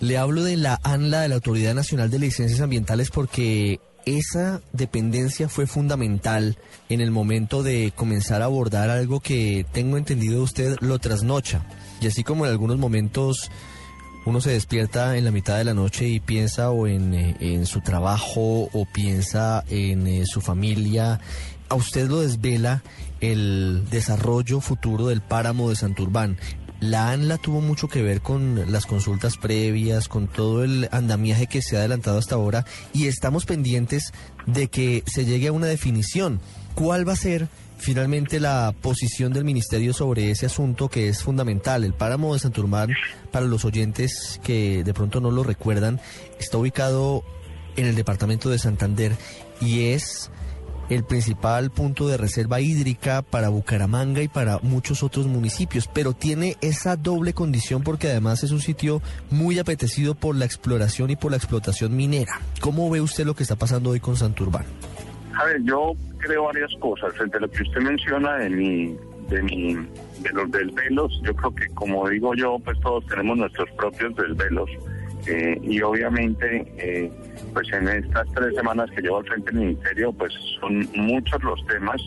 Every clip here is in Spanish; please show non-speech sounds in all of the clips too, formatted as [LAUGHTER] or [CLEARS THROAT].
Le hablo de la ANLA, de la Autoridad Nacional de Licencias Ambientales, porque esa dependencia fue fundamental en el momento de comenzar a abordar algo que tengo entendido usted lo trasnocha. Y así como en algunos momentos uno se despierta en la mitad de la noche y piensa o en, eh, en su trabajo o piensa en eh, su familia, a usted lo desvela el desarrollo futuro del páramo de Santurbán. La ANLA tuvo mucho que ver con las consultas previas, con todo el andamiaje que se ha adelantado hasta ahora y estamos pendientes de que se llegue a una definición. ¿Cuál va a ser finalmente la posición del ministerio sobre ese asunto que es fundamental? El páramo de Santurbán, para los oyentes que de pronto no lo recuerdan, está ubicado en el departamento de Santander y es el principal punto de reserva hídrica para Bucaramanga y para muchos otros municipios, pero tiene esa doble condición porque además es un sitio muy apetecido por la exploración y por la explotación minera. ¿Cómo ve usted lo que está pasando hoy con Santurbán? A ver, yo creo varias cosas. Entre lo que usted menciona de mi, de mi, de los desvelos, yo creo que como digo yo, pues todos tenemos nuestros propios desvelos. Eh, y obviamente eh, pues en estas tres semanas que llevo al frente del ministerio, pues son muchos los temas,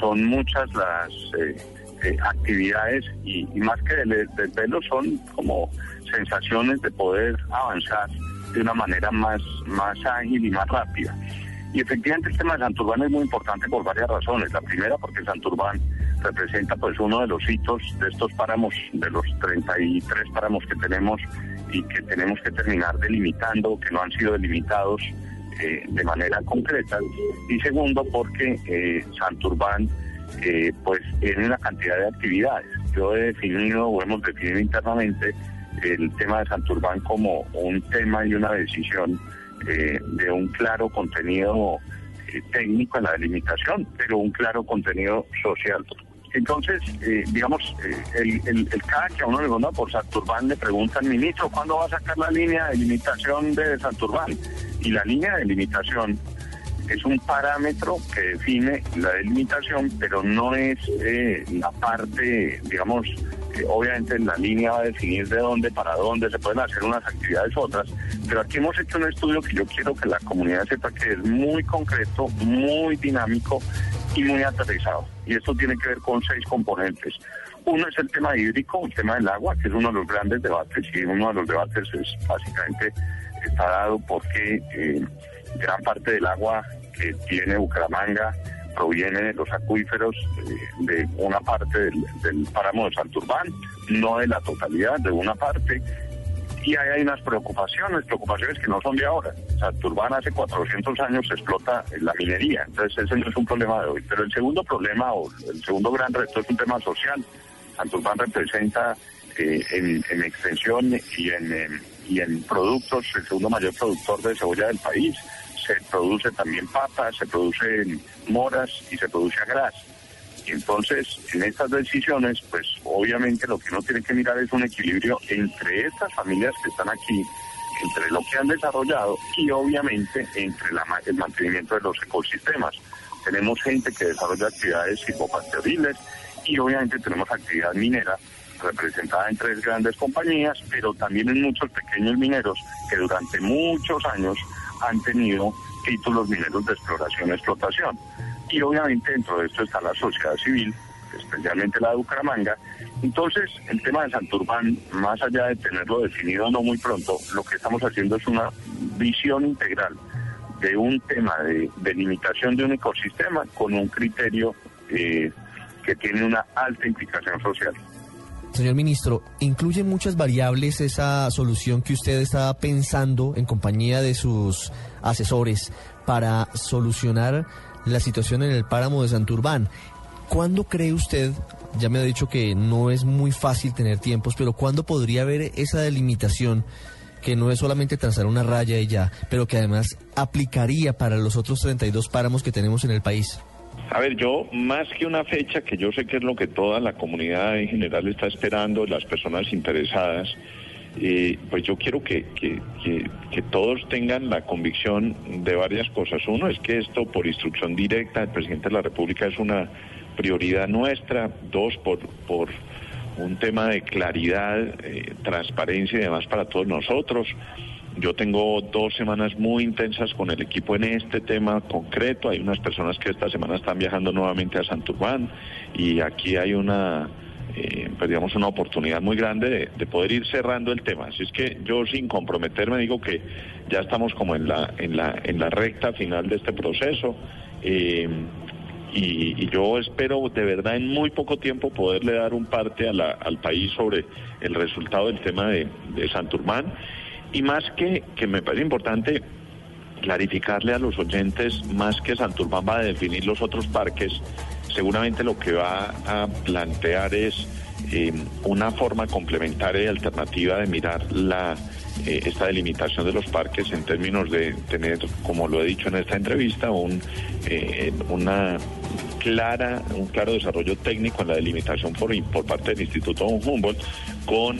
son muchas las eh, eh, actividades y, más que de desvelo son como sensaciones de poder avanzar de una manera más, más ágil y más rápida. Y efectivamente el tema de Santurbán es muy importante por varias razones. La primera porque Santurbán representa pues uno de los hitos de estos páramos, de los 33 páramos que tenemos y que tenemos que terminar delimitando, que no han sido delimitados eh, de manera concreta. Y segundo, porque eh, Santurbán eh, pues tiene una cantidad de actividades. Yo he definido o hemos definido internamente el tema de Santurbán como un tema y una decisión eh, de un claro contenido técnico en la delimitación, pero un claro contenido social. Entonces, eh, digamos, eh, el, el, el, cada que a uno le pregunta por Santurbán le preguntan, ministro, ¿cuándo va a sacar la línea de limitación de Santurbán? Y la línea de limitación es un parámetro que define la delimitación, pero no es eh, la parte, digamos, obviamente la línea va a definir de dónde, para dónde, se pueden hacer unas actividades otras, pero aquí hemos hecho un estudio que yo quiero que la comunidad sepa que es muy concreto, muy dinámico y muy aterrizado. Y esto tiene que ver con seis componentes. Uno es el tema hídrico, el tema del agua, que es uno de los grandes debates, y uno de los debates es básicamente está dado porque eh, gran parte del agua que tiene Bucaramanga proviene de los acuíferos eh, de una parte del, páramo de Santurbán, no de la totalidad, de una parte, y ahí hay unas preocupaciones, preocupaciones que no son de ahora. Santurbán hace 400 años explota la minería, entonces ese no es un problema de hoy. Pero el segundo problema o el segundo gran reto es un tema social. Santurbán representa eh, en, extensión y en, y en productos el segundo mayor productor de cebolla del país. Se produce también papas, se producen moras y se produce agras. Entonces, en estas decisiones, pues obviamente lo que uno tiene que mirar es un equilibrio entre estas familias que están aquí, entre lo que han desarrollado y obviamente entre el mantenimiento de los ecosistemas. Tenemos gente que desarrolla actividades hipopastoriles y obviamente tenemos actividad minera representada en tres grandes compañías, pero también en muchos pequeños mineros que durante muchos años han tenido títulos mineros de exploración y explotación. Y obviamente dentro de esto está la sociedad civil, especialmente la de Bucaramanga. Entonces, el tema de Santurbán, más allá de tenerlo definido no muy pronto, lo que estamos haciendo es una visión integral de un tema de delimitación de un ecosistema con un criterio eh, que tiene una alta implicación social. Señor ministro, ¿incluye muchas variables esa solución que usted está pensando en compañía de sus asesores para solucionar la situación en el páramo de Santurbán. ¿Cuándo cree usted, ya me ha dicho que no es muy fácil tener tiempos, pero cuándo podría haber esa delimitación que no es solamente trazar una raya y ya, pero que además aplicaría para los otros 32 páramos que tenemos en el país? A ver, yo más que una fecha, que yo sé que es lo que toda la comunidad en general está esperando, las personas interesadas, pues yo quiero que, que, que, todos tengan la convicción de varias cosas. Uno es que esto por instrucción directa del presidente de la República es una prioridad nuestra. Dos, por, por un tema de claridad, eh, transparencia y demás para todos nosotros. Yo tengo dos semanas muy intensas con el equipo en este tema concreto. Hay unas personas que esta semana están viajando nuevamente a Santurbán y aquí hay una, eh, pues una oportunidad muy grande de, poder ir cerrando el tema. Así es que yo sin comprometerme digo que ya estamos como en la, en la, en la recta final de este proceso. Eh, y, yo espero de verdad en muy poco tiempo poderle dar un parte al país sobre el resultado del tema de, de Santurmán y más que, que me parece importante clarificarle a los oyentes, más que Santurmán va a definir los otros parques, seguramente lo que va a plantear es eh, una forma complementaria y alternativa de mirar la eh, esta delimitación de los parques en términos de tener, como lo he dicho en esta entrevista, un, eh, una clara, un claro desarrollo técnico en la delimitación por parte del Instituto Humboldt con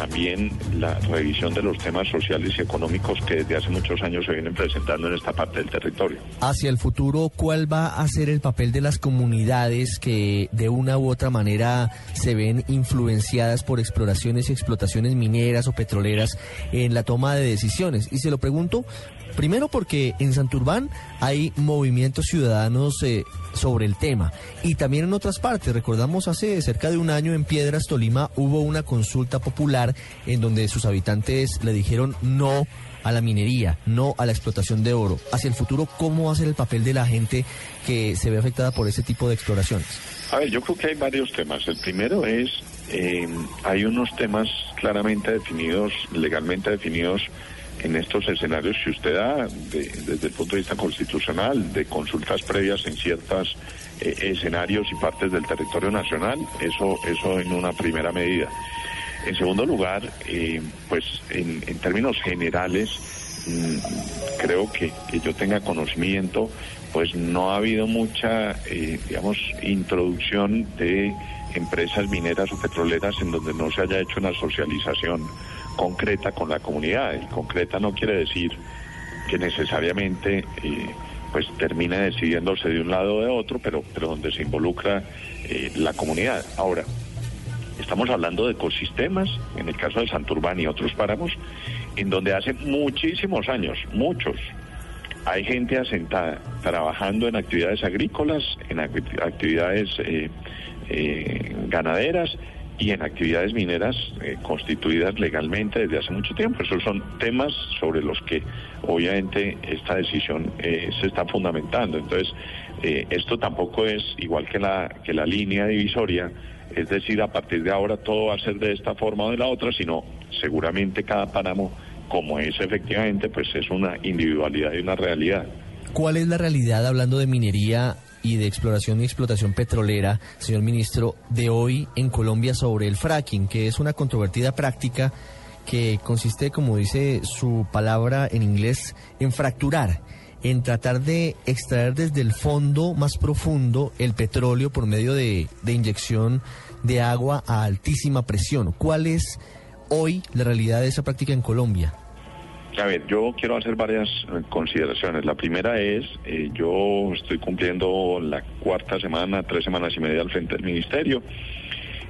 también la revisión de los temas sociales y económicos que desde hace muchos años se vienen presentando en esta parte del territorio. Hacia el futuro, ¿cuál va a ser el papel de las comunidades que de una u otra manera se ven influenciadas por exploraciones y explotaciones mineras o petroleras en la toma de decisiones? Y se lo pregunto Primero porque en Santurbán hay movimientos ciudadanos eh, sobre el tema y también en otras partes. Recordamos hace cerca de un año en Piedras, Tolima, hubo una consulta popular en donde sus habitantes le dijeron no a la minería, no a la explotación de oro. Hacia el futuro, ¿cómo va a ser el papel de la gente que se ve afectada por ese tipo de exploraciones? A ver, yo creo que hay varios temas. El primero es, eh, hay unos temas claramente definidos, legalmente definidos, en estos escenarios que usted da, desde el punto de vista constitucional, de consultas previas en ciertos eh, escenarios y partes del territorio nacional, eso, eso en una primera medida. En segundo lugar, eh, pues en, términos generales, mm, creo que, que yo tenga conocimiento, pues no ha habido mucha, eh, digamos, introducción de empresas mineras o petroleras en donde no se haya hecho una socialización concreta con la comunidad. Y concreta no quiere decir que necesariamente eh, pues termine decidiéndose de un lado o de otro, pero, pero donde se involucra eh, la comunidad. Ahora, estamos hablando de ecosistemas, en el caso de Santurbán y otros páramos, en donde hace muchísimos años, muchos, hay gente asentada trabajando en actividades agrícolas, en actividades eh, ganaderas y en actividades mineras eh, constituidas legalmente desde hace mucho tiempo. Esos son temas sobre los que obviamente esta decisión eh, se está fundamentando. Entonces, eh, esto tampoco es igual que la, que la línea divisoria, es decir, a partir de ahora todo va a ser de esta forma o de la otra, sino seguramente cada páramo, como es efectivamente, pues es una individualidad y una realidad. ¿Cuál es la realidad hablando de minería y de Exploración y Explotación Petrolera, señor ministro, de hoy en Colombia sobre el fracking, que es una controvertida práctica que consiste, como dice su palabra en inglés, en fracturar, en tratar de extraer desde el fondo más profundo el petróleo por medio de, de inyección de agua a altísima presión. ¿Cuál es hoy la realidad de esa práctica en Colombia? A ver, yo quiero hacer varias eh, consideraciones. La primera es, eh, yo estoy cumpliendo la cuarta semana, tres semanas y media al frente del ministerio.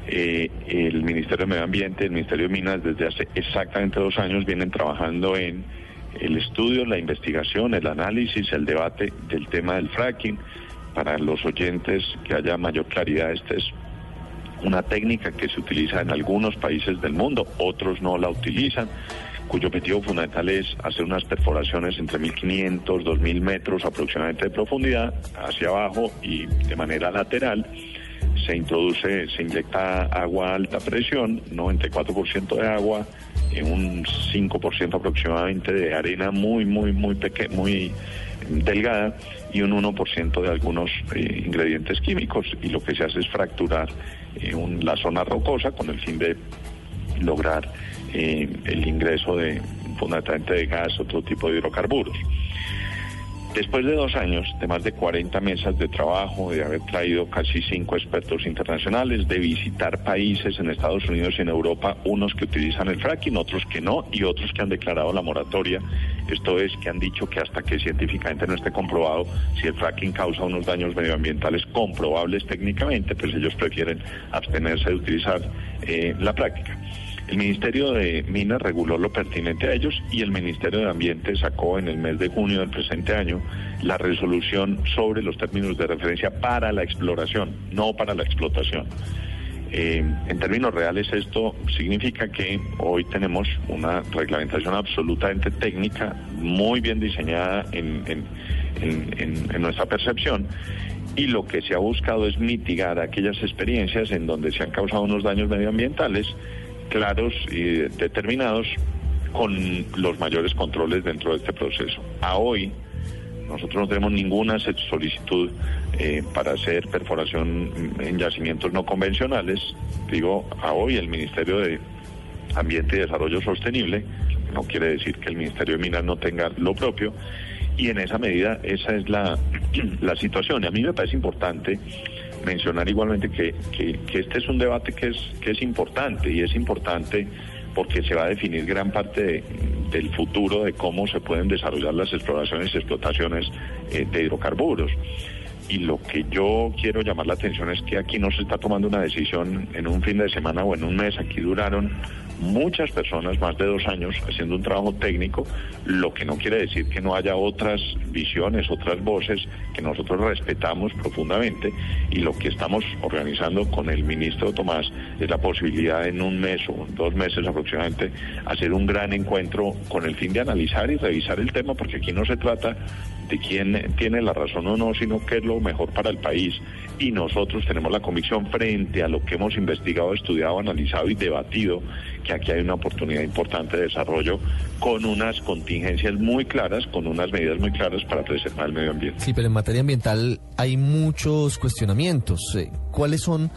Eh, el Ministerio de Medio Ambiente, el Ministerio de Minas, desde hace exactamente dos años vienen trabajando en el estudio, la investigación, el análisis, el debate del tema del fracking. Para los oyentes que haya mayor claridad, esta es una técnica que se utiliza en algunos países del mundo, otros no la utilizan cuyo objetivo fundamental es hacer unas perforaciones entre 1.500, 2.000 metros aproximadamente de profundidad hacia abajo y de manera lateral. Se introduce, se inyecta agua a alta presión, 94% de agua un 5% aproximadamente de arena muy, muy, muy pequeña, muy delgada y un 1% de algunos eh, ingredientes químicos y lo que se hace es fracturar eh, la zona rocosa con el fin de lograr eh, el ingreso de fundamentalmente de gas, otro tipo de hidrocarburos. Después de dos años, de más de 40 mesas de trabajo, de haber traído casi cinco expertos internacionales, de visitar países en Estados Unidos y en Europa, unos que utilizan el fracking, otros que no, y otros que han declarado la moratoria. Esto es, que han dicho que hasta que científicamente no esté comprobado si el fracking causa unos daños medioambientales comprobables técnicamente, pues ellos prefieren abstenerse de utilizar eh, la práctica. El Ministerio de Minas reguló lo pertinente a ellos y el Ministerio de Ambiente sacó en el mes de junio del presente año la resolución sobre los términos de referencia para la exploración, no para la explotación. Eh, en términos reales esto significa que hoy tenemos una reglamentación absolutamente técnica, muy bien diseñada en, en nuestra percepción y lo que se ha buscado es mitigar aquellas experiencias en donde se han causado unos daños medioambientales claros y determinados con los mayores controles dentro de este proceso. A hoy, nosotros no tenemos ninguna solicitud eh, para hacer perforación en yacimientos no convencionales. Digo, a hoy el Ministerio de Ambiente y Desarrollo Sostenible, no quiere decir que el Ministerio de Minas no tenga lo propio, y en esa medida esa es la, [CLEARS THROAT] la situación. Y a mí me parece importante mencionar igualmente que, este es un debate que es, que es importante y es importante porque se va a definir gran parte del futuro de cómo se pueden desarrollar las exploraciones y explotaciones eh, de hidrocarburos. Y lo que yo quiero llamar la atención es que aquí no se está tomando una decisión en un fin de semana o en un mes, aquí duraron muchas personas, más de dos años, haciendo un trabajo técnico, lo que no quiere decir que no haya otras visiones, otras voces que nosotros respetamos profundamente. Y lo que estamos organizando con el ministro Tomás es la posibilidad en un mes o dos meses aproximadamente hacer un gran encuentro con el fin de analizar y revisar el tema, porque aquí no se trata de quién tiene la razón o no, sino qué es lo mejor para el país. Y nosotros tenemos la convicción frente a lo que hemos investigado, estudiado, analizado y debatido, que aquí hay una oportunidad importante de desarrollo con unas contingencias muy claras, con unas medidas muy claras para preservar el medio ambiente. Sí, pero en materia ambiental hay muchos cuestionamientos. Eh, ¿Cuáles son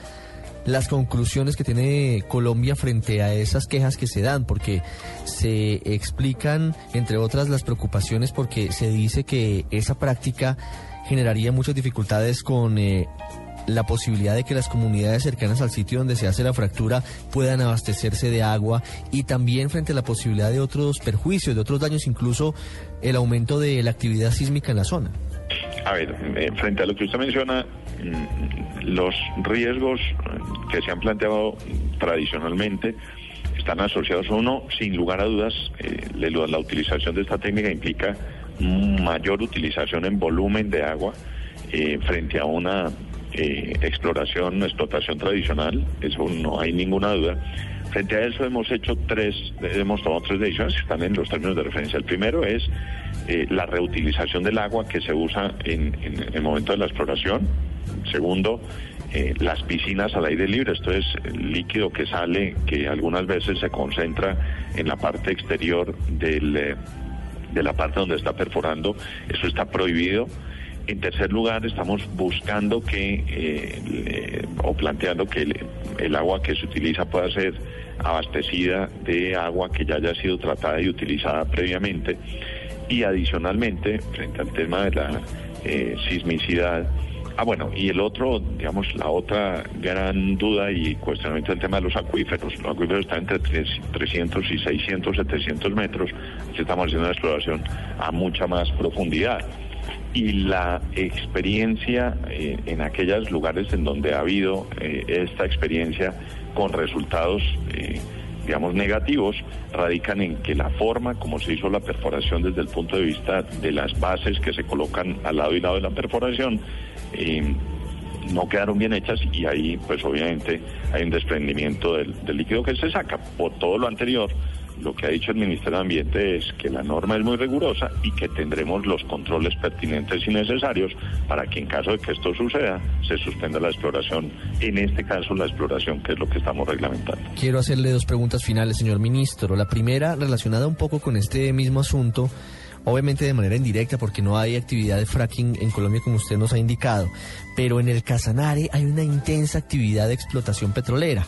las conclusiones que tiene Colombia frente a esas quejas que se dan, porque se explican, entre otras, las preocupaciones porque se dice que esa práctica generaría muchas dificultades con eh, la posibilidad de que las comunidades cercanas al sitio donde se hace la fractura puedan abastecerse de agua y también frente a la posibilidad de otros perjuicios, de otros daños, incluso el aumento de la actividad sísmica en la zona. A ver, eh, frente a lo que usted menciona, mm, los riesgos que se han planteado tradicionalmente están asociados a uno, sin lugar a dudas, eh, la utilización de esta técnica implica mayor utilización en volumen de agua eh, frente a una eh, exploración, explotación tradicional, eso no hay ninguna duda. Frente a eso hemos hecho tres, hemos tomado tres decisiones que están en los términos de referencia. El primero es eh, la reutilización del agua que se usa en, el momento de la exploración. Segundo, las piscinas al aire libre, esto es líquido que sale, que algunas veces se concentra en la parte exterior del, de la parte donde está perforando, eso está prohibido. En tercer lugar, estamos buscando que eh, o planteando que el, agua que se utiliza pueda ser abastecida de agua que ya haya sido tratada y utilizada previamente. Y adicionalmente, frente al tema de la eh, sismicidad, Ah, bueno, y el otro, digamos, la otra gran duda y cuestionamiento del tema de los acuíferos. Los acuíferos están entre 300 y 600, 700 metros. Aquí estamos haciendo una exploración a mucha más profundidad y la experiencia eh, en aquellos lugares en donde ha habido eh, esta experiencia con resultados, eh, digamos, negativos, radican en que la forma como se hizo la perforación desde el punto de vista de las bases que se colocan al lado y lado de la perforación, no quedaron bien hechas y ahí pues obviamente hay un desprendimiento del líquido que se saca. Por todo lo anterior, lo que ha dicho el Ministerio de Ambiente es que la norma es muy rigurosa y que tendremos los controles pertinentes y necesarios para que en caso de que esto suceda se suspenda la exploración, en este caso la exploración que es lo que estamos reglamentando. Quiero hacerle dos preguntas finales, señor ministro. La primera relacionada un poco con este mismo asunto obviamente de manera indirecta porque no hay actividad de fracking en Colombia como usted nos ha indicado, pero en el Casanare hay una intensa actividad de explotación petrolera.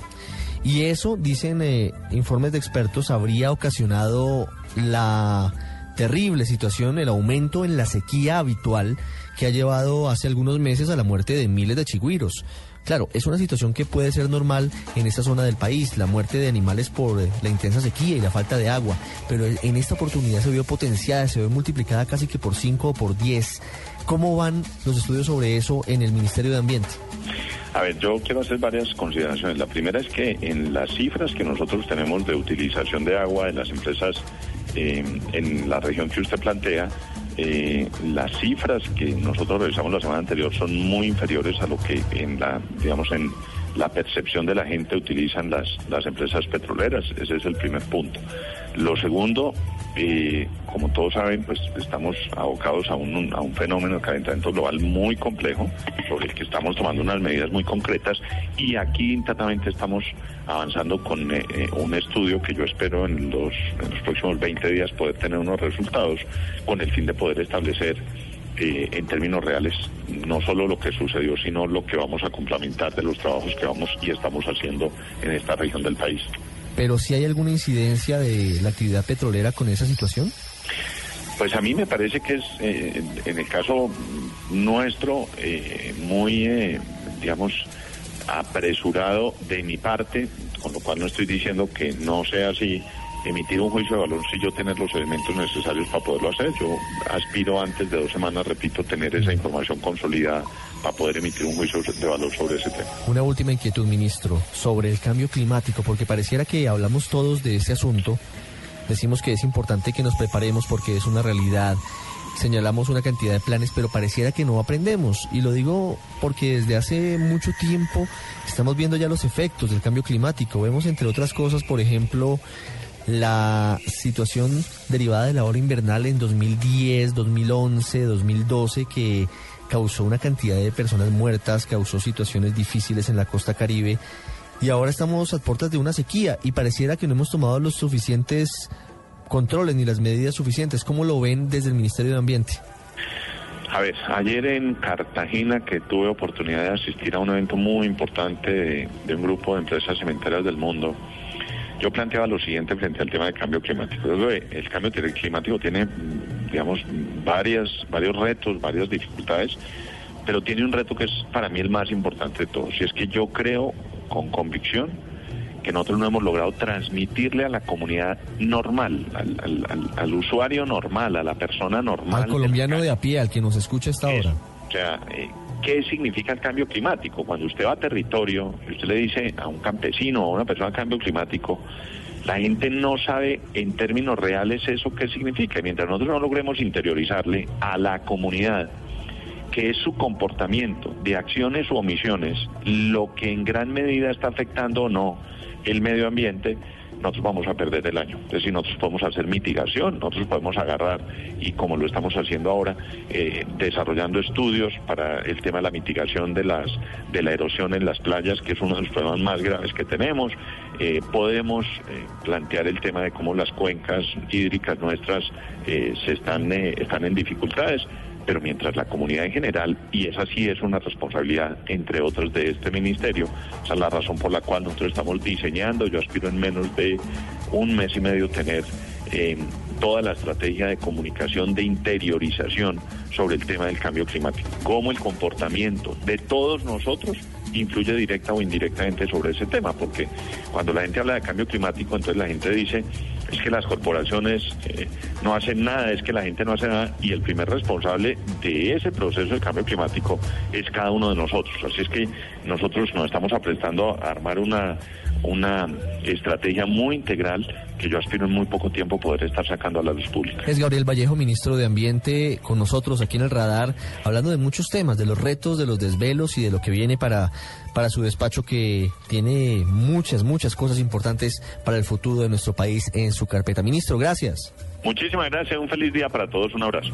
Y eso, dicen eh, informes de expertos, habría ocasionado la terrible situación, el aumento en la sequía habitual que ha llevado hace algunos meses a la muerte de miles de chigüiros. Claro, es una situación que puede ser normal en esta zona del país, la muerte de animales por eh, la intensa sequía y la falta de agua, pero en esta oportunidad se vio potenciada, se vio multiplicada casi que por 5 o por 10. ¿Cómo van los estudios sobre eso en el Ministerio de Ambiente? A ver, yo quiero hacer varias consideraciones. La primera es que en las cifras que nosotros tenemos de utilización de agua en las empresas eh, en la región que usted plantea, eh, las cifras que nosotros revisamos la semana anterior son muy inferiores a lo que en la, digamos, en la percepción de la gente utilizan las, las empresas petroleras. Ese es el primer punto. Lo segundo, eh, como todos saben, pues estamos abocados a un, a un fenómeno de calentamiento global muy complejo, sobre el que estamos tomando unas medidas muy concretas y aquí internamente estamos avanzando con eh, eh, un estudio que yo espero en los, en los próximos 20 días poder tener unos resultados con el fin de poder establecer en términos reales no solo lo que sucedió, sino lo que vamos a complementar de los trabajos que vamos y estamos haciendo en esta región del país. Pero si hay alguna incidencia de la actividad petrolera con esa situación. Pues a mí me parece que es, eh, en el caso nuestro, eh, muy, eh, digamos, apresurado de mi parte, con lo cual no estoy diciendo que no sea así, emitir un juicio de valor si yo tener los elementos necesarios para poderlo hacer. Yo aspiro antes de dos semanas, repito, tener esa información consolidada para poder emitir un juicio de valor sobre ese tema. Una última inquietud, ministro, sobre el cambio climático, porque pareciera que hablamos todos de ese asunto, decimos que es importante que nos preparemos porque es una realidad. Señalamos una cantidad de planes, pero pareciera que no aprendemos. Y lo digo porque desde hace mucho tiempo estamos viendo ya los efectos del cambio climático. Vemos, entre otras cosas, por ejemplo, la situación derivada de la hora invernal en 2010, 2011, 2012 que causó una cantidad de personas muertas, causó situaciones difíciles en la costa caribe y ahora estamos a puertas de una sequía y pareciera que no hemos tomado los suficientes controles ni las medidas suficientes. ¿Cómo lo ven desde el Ministerio de Ambiente? A ver, ayer en Cartagena que tuve oportunidad de asistir a un evento muy importante de, de un grupo de empresas cementeras del mundo, yo planteaba lo siguiente frente al tema del cambio climático. El cambio climático tiene, digamos, varias, varios retos, varias dificultades, pero tiene un reto que es para mí el más importante de todos. Y es que yo creo con convicción que nosotros no hemos logrado transmitirle a la comunidad normal, al, usuario normal, a la persona normal. Al colombiano de a pie, al que nos escucha esta hora. O sea, eh, ¿Qué significa el cambio climático? Cuando usted va a territorio y usted le dice a un campesino o a una persona cambio climático, la gente no sabe en términos reales eso qué significa. Y mientras nosotros no logremos interiorizarle a la comunidad que es su comportamiento de acciones u omisiones lo que en gran medida está afectando o no el medio ambiente, nosotros vamos a perder el año. Es decir, nosotros podemos hacer mitigación, nosotros podemos agarrar y como lo estamos haciendo ahora, eh, desarrollando estudios para el tema de la mitigación de las de la erosión en las playas, que es uno de los problemas más graves que tenemos. Eh, podemos eh, plantear el tema de cómo las cuencas hídricas nuestras se están están en dificultades pero mientras la comunidad en general, y esa sí es una responsabilidad, entre otros, de este ministerio, esa es la razón por la cual nosotros estamos diseñando, yo aspiro en menos de un mes y medio tener eh, toda la estrategia de comunicación, de interiorización sobre el tema del cambio climático, cómo el comportamiento de todos nosotros influye directa o indirectamente sobre ese tema, porque cuando la gente habla de cambio climático, entonces la gente dice, es que las corporaciones eh, no hacen nada, es que la gente no hace nada y el primer responsable de ese proceso de cambio climático es cada uno de nosotros. Así es que nosotros nos estamos aprestando a armar una, una estrategia muy integral que yo aspiro en muy poco tiempo poder estar sacando a la luz pública. Es Gabriel Vallejo, ministro de Ambiente, con nosotros aquí en el radar, hablando de muchos temas, de los retos, de los desvelos y de lo que viene para, para su despacho que tiene muchas, muchas cosas importantes para el futuro de nuestro país en su su carpeta. Ministro, gracias. Muchísimas gracias, un feliz día para todos, un abrazo.